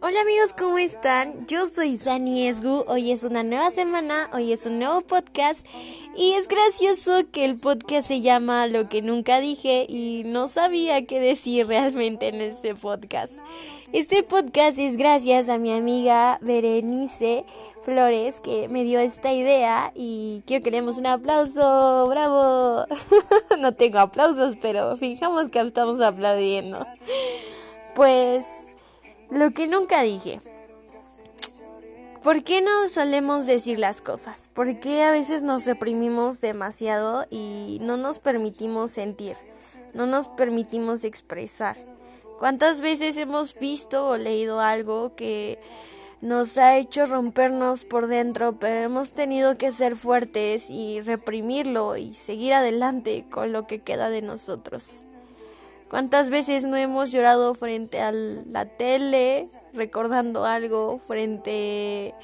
Hola amigos, ¿cómo están? Yo soy Sani Esgu, hoy es una nueva semana, hoy es un nuevo podcast y es gracioso que el podcast se llama Lo que nunca dije y no sabía qué decir realmente en este podcast. Este podcast es gracias a mi amiga Berenice Flores que me dio esta idea y quiero que le demos un aplauso, bravo. no tengo aplausos, pero fijamos que estamos aplaudiendo. Pues lo que nunca dije. ¿Por qué no solemos decir las cosas? ¿Por qué a veces nos reprimimos demasiado y no nos permitimos sentir? No nos permitimos expresar. ¿Cuántas veces hemos visto o leído algo que nos ha hecho rompernos por dentro, pero hemos tenido que ser fuertes y reprimirlo y seguir adelante con lo que queda de nosotros? ¿Cuántas veces no hemos llorado frente a la tele, recordando algo, frente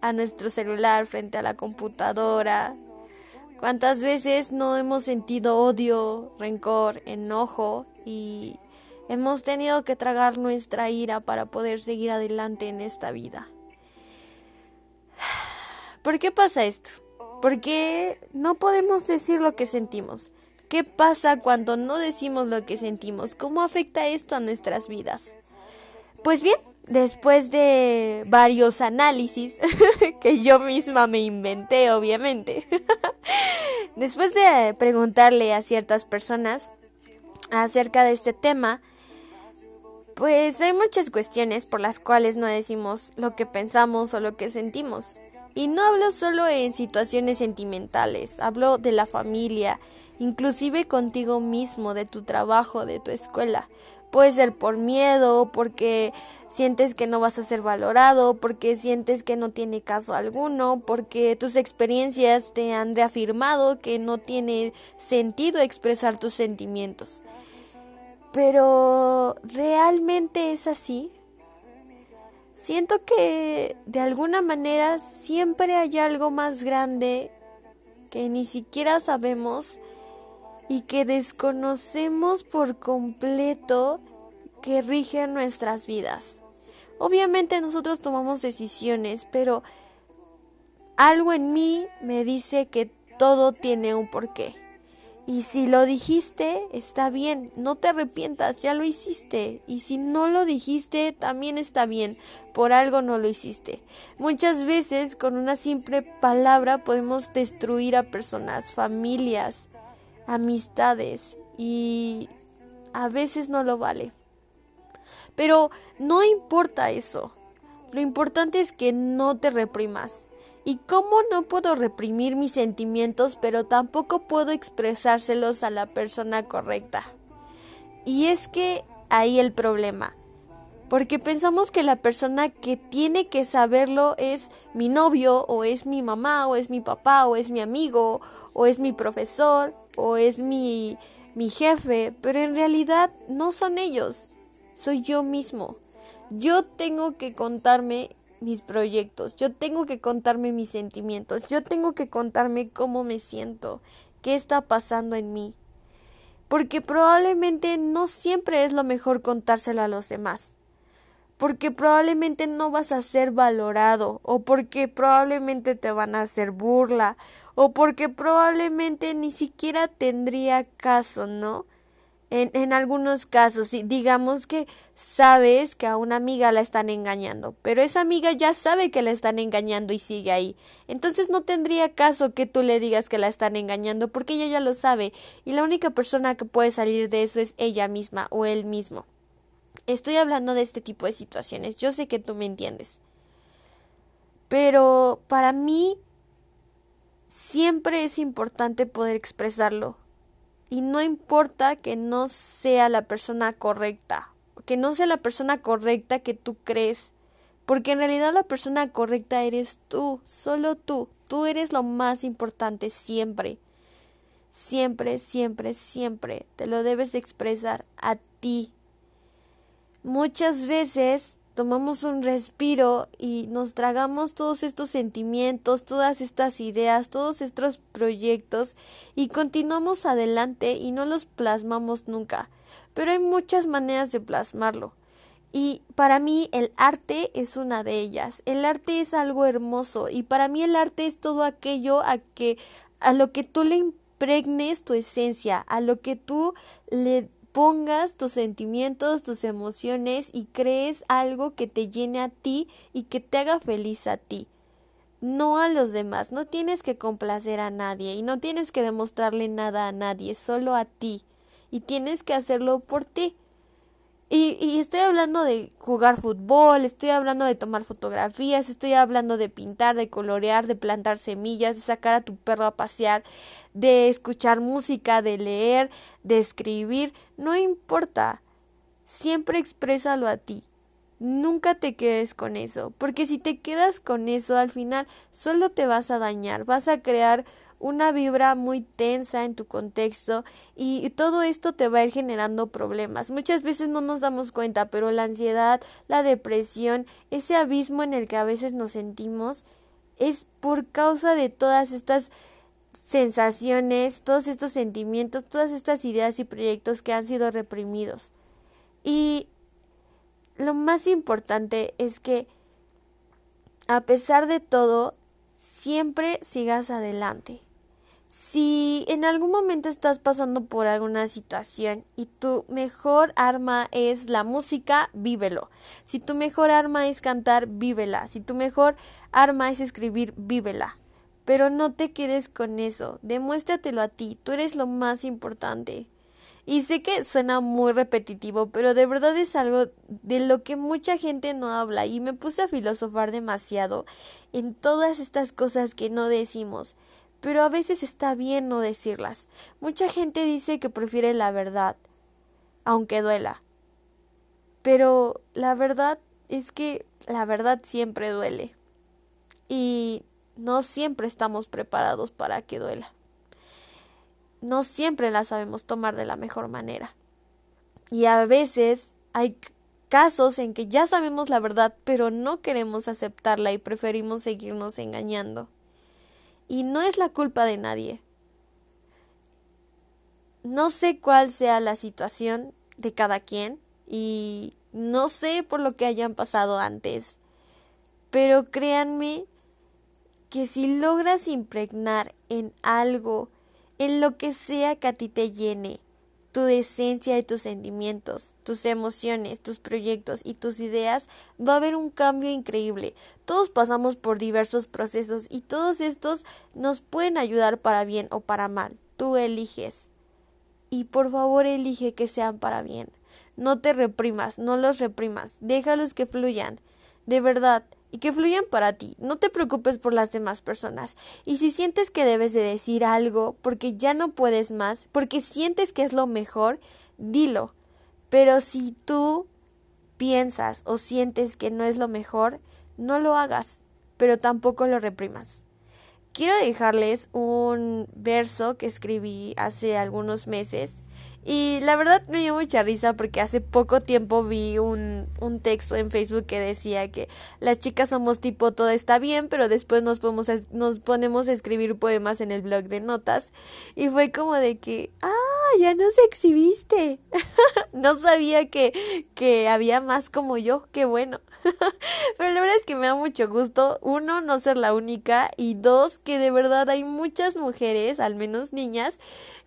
a nuestro celular, frente a la computadora? ¿Cuántas veces no hemos sentido odio, rencor, enojo y Hemos tenido que tragar nuestra ira para poder seguir adelante en esta vida. ¿Por qué pasa esto? ¿Por qué no podemos decir lo que sentimos? ¿Qué pasa cuando no decimos lo que sentimos? ¿Cómo afecta esto a nuestras vidas? Pues bien, después de varios análisis que yo misma me inventé, obviamente, después de preguntarle a ciertas personas acerca de este tema, pues hay muchas cuestiones por las cuales no decimos lo que pensamos o lo que sentimos. Y no hablo solo en situaciones sentimentales, hablo de la familia, inclusive contigo mismo, de tu trabajo, de tu escuela. Puede ser por miedo, porque sientes que no vas a ser valorado, porque sientes que no tiene caso alguno, porque tus experiencias te han reafirmado que no tiene sentido expresar tus sentimientos. Pero ¿realmente es así? Siento que de alguna manera siempre hay algo más grande que ni siquiera sabemos y que desconocemos por completo que rige nuestras vidas. Obviamente nosotros tomamos decisiones, pero algo en mí me dice que todo tiene un porqué. Y si lo dijiste, está bien, no te arrepientas, ya lo hiciste. Y si no lo dijiste, también está bien, por algo no lo hiciste. Muchas veces con una simple palabra podemos destruir a personas, familias, amistades y a veces no lo vale. Pero no importa eso. Lo importante es que no te reprimas. ¿Y cómo no puedo reprimir mis sentimientos, pero tampoco puedo expresárselos a la persona correcta? Y es que ahí el problema. Porque pensamos que la persona que tiene que saberlo es mi novio, o es mi mamá, o es mi papá, o es mi amigo, o es mi profesor, o es mi, mi jefe, pero en realidad no son ellos, soy yo mismo. Yo tengo que contarme mis proyectos, yo tengo que contarme mis sentimientos, yo tengo que contarme cómo me siento, qué está pasando en mí. Porque probablemente no siempre es lo mejor contárselo a los demás. Porque probablemente no vas a ser valorado, o porque probablemente te van a hacer burla, o porque probablemente ni siquiera tendría caso, ¿no? En, en, algunos casos, digamos que sabes que a una amiga la están engañando, pero esa amiga ya sabe que la están engañando y sigue ahí. Entonces no tendría caso que tú le digas que la están engañando porque ella ya lo sabe y la única persona que puede salir de eso es ella misma o él mismo. Estoy hablando de este tipo de situaciones, yo sé que tú me entiendes. Pero para mí siempre es importante poder expresarlo y no importa que no sea la persona correcta, que no sea la persona correcta que tú crees, porque en realidad la persona correcta eres tú, solo tú, tú eres lo más importante siempre. Siempre, siempre, siempre te lo debes de expresar a ti. Muchas veces tomamos un respiro y nos tragamos todos estos sentimientos, todas estas ideas, todos estos proyectos y continuamos adelante y no los plasmamos nunca. Pero hay muchas maneras de plasmarlo. Y para mí el arte es una de ellas. El arte es algo hermoso y para mí el arte es todo aquello a que a lo que tú le impregnes tu esencia, a lo que tú le pongas tus sentimientos, tus emociones y crees algo que te llene a ti y que te haga feliz a ti. No a los demás, no tienes que complacer a nadie y no tienes que demostrarle nada a nadie, solo a ti. Y tienes que hacerlo por ti. Y, y, estoy hablando de jugar fútbol, estoy hablando de tomar fotografías, estoy hablando de pintar, de colorear, de plantar semillas, de sacar a tu perro a pasear, de escuchar música, de leer, de escribir, no importa. Siempre exprésalo a ti. Nunca te quedes con eso, porque si te quedas con eso al final solo te vas a dañar, vas a crear una vibra muy tensa en tu contexto y todo esto te va a ir generando problemas. Muchas veces no nos damos cuenta, pero la ansiedad, la depresión, ese abismo en el que a veces nos sentimos es por causa de todas estas sensaciones, todos estos sentimientos, todas estas ideas y proyectos que han sido reprimidos. Y lo más importante es que a pesar de todo, siempre sigas adelante. Si en algún momento estás pasando por alguna situación y tu mejor arma es la música, vívelo. Si tu mejor arma es cantar, vívela. Si tu mejor arma es escribir, vívela. Pero no te quedes con eso. Demuéstratelo a ti. Tú eres lo más importante. Y sé que suena muy repetitivo, pero de verdad es algo de lo que mucha gente no habla y me puse a filosofar demasiado en todas estas cosas que no decimos pero a veces está bien no decirlas. Mucha gente dice que prefiere la verdad, aunque duela. Pero la verdad es que la verdad siempre duele. Y no siempre estamos preparados para que duela. No siempre la sabemos tomar de la mejor manera. Y a veces hay casos en que ya sabemos la verdad, pero no queremos aceptarla y preferimos seguirnos engañando. Y no es la culpa de nadie. No sé cuál sea la situación de cada quien y no sé por lo que hayan pasado antes, pero créanme que si logras impregnar en algo, en lo que sea que a ti te llene, tu esencia y tus sentimientos, tus emociones, tus proyectos y tus ideas, va a haber un cambio increíble. Todos pasamos por diversos procesos y todos estos nos pueden ayudar para bien o para mal. Tú eliges. Y por favor elige que sean para bien. No te reprimas, no los reprimas, déjalos que fluyan. De verdad, y que fluyan para ti. No te preocupes por las demás personas. Y si sientes que debes de decir algo porque ya no puedes más, porque sientes que es lo mejor, dilo. Pero si tú piensas o sientes que no es lo mejor, no lo hagas, pero tampoco lo reprimas. Quiero dejarles un verso que escribí hace algunos meses y la verdad me dio mucha risa porque hace poco tiempo vi un, un texto en Facebook que decía que las chicas somos tipo todo está bien, pero después nos, podemos, nos ponemos a escribir poemas en el blog de notas. Y fue como de que, ah, ya nos exhibiste. no sabía que, que había más como yo, qué bueno. Pero la verdad es que me da mucho gusto, uno, no ser la única y dos, que de verdad hay muchas mujeres, al menos niñas,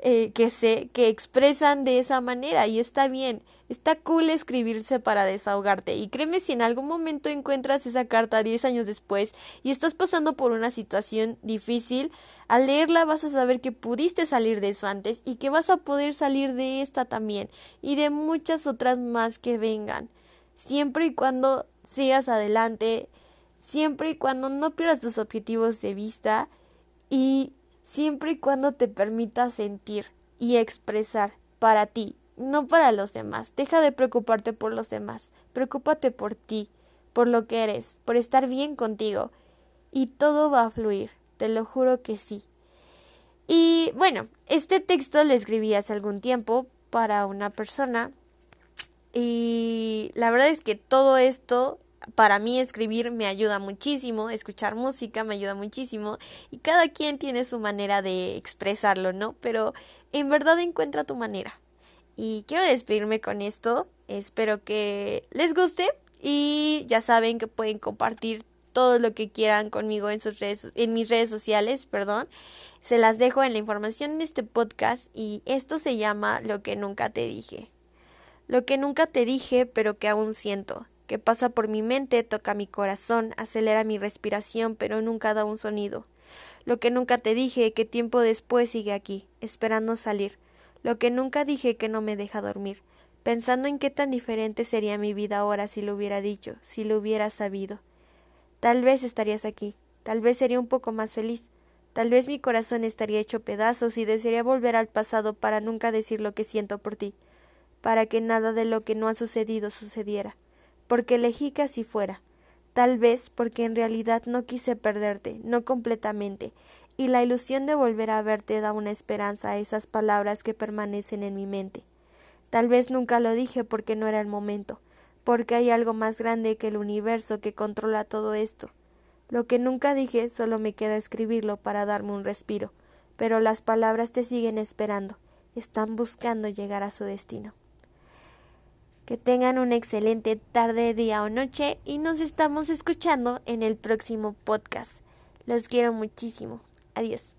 eh, que sé que expresan de esa manera y está bien. Está cool escribirse para desahogarte y créeme si en algún momento encuentras esa carta 10 años después y estás pasando por una situación difícil, al leerla vas a saber que pudiste salir de eso antes y que vas a poder salir de esta también y de muchas otras más que vengan. Siempre y cuando sigas adelante, siempre y cuando no pierdas tus objetivos de vista y siempre y cuando te permitas sentir y expresar para ti, no para los demás. Deja de preocuparte por los demás, preocúpate por ti, por lo que eres, por estar bien contigo y todo va a fluir, te lo juro que sí. Y bueno, este texto lo escribí hace algún tiempo para una persona y la verdad es que todo esto para mí escribir me ayuda muchísimo, escuchar música me ayuda muchísimo y cada quien tiene su manera de expresarlo, ¿no? Pero en verdad encuentra tu manera. Y quiero despedirme con esto Espero que les guste y ya saben que pueden compartir todo lo que quieran conmigo en sus redes, en mis redes sociales, perdón. Se las dejo en la información de este podcast y esto se llama Lo que nunca te dije. Lo que nunca te dije, pero que aún siento, que pasa por mi mente, toca mi corazón, acelera mi respiración, pero nunca da un sonido. Lo que nunca te dije, que tiempo después sigue aquí, esperando salir. Lo que nunca dije que no me deja dormir, pensando en qué tan diferente sería mi vida ahora si lo hubiera dicho, si lo hubiera sabido. Tal vez estarías aquí, tal vez sería un poco más feliz, tal vez mi corazón estaría hecho pedazos y desearía volver al pasado para nunca decir lo que siento por ti para que nada de lo que no ha sucedido sucediera, porque elegí que así fuera, tal vez porque en realidad no quise perderte, no completamente, y la ilusión de volver a verte da una esperanza a esas palabras que permanecen en mi mente. Tal vez nunca lo dije porque no era el momento, porque hay algo más grande que el universo que controla todo esto. Lo que nunca dije solo me queda escribirlo para darme un respiro, pero las palabras te siguen esperando, están buscando llegar a su destino. Que tengan una excelente tarde, día o noche y nos estamos escuchando en el próximo podcast. Los quiero muchísimo. Adiós.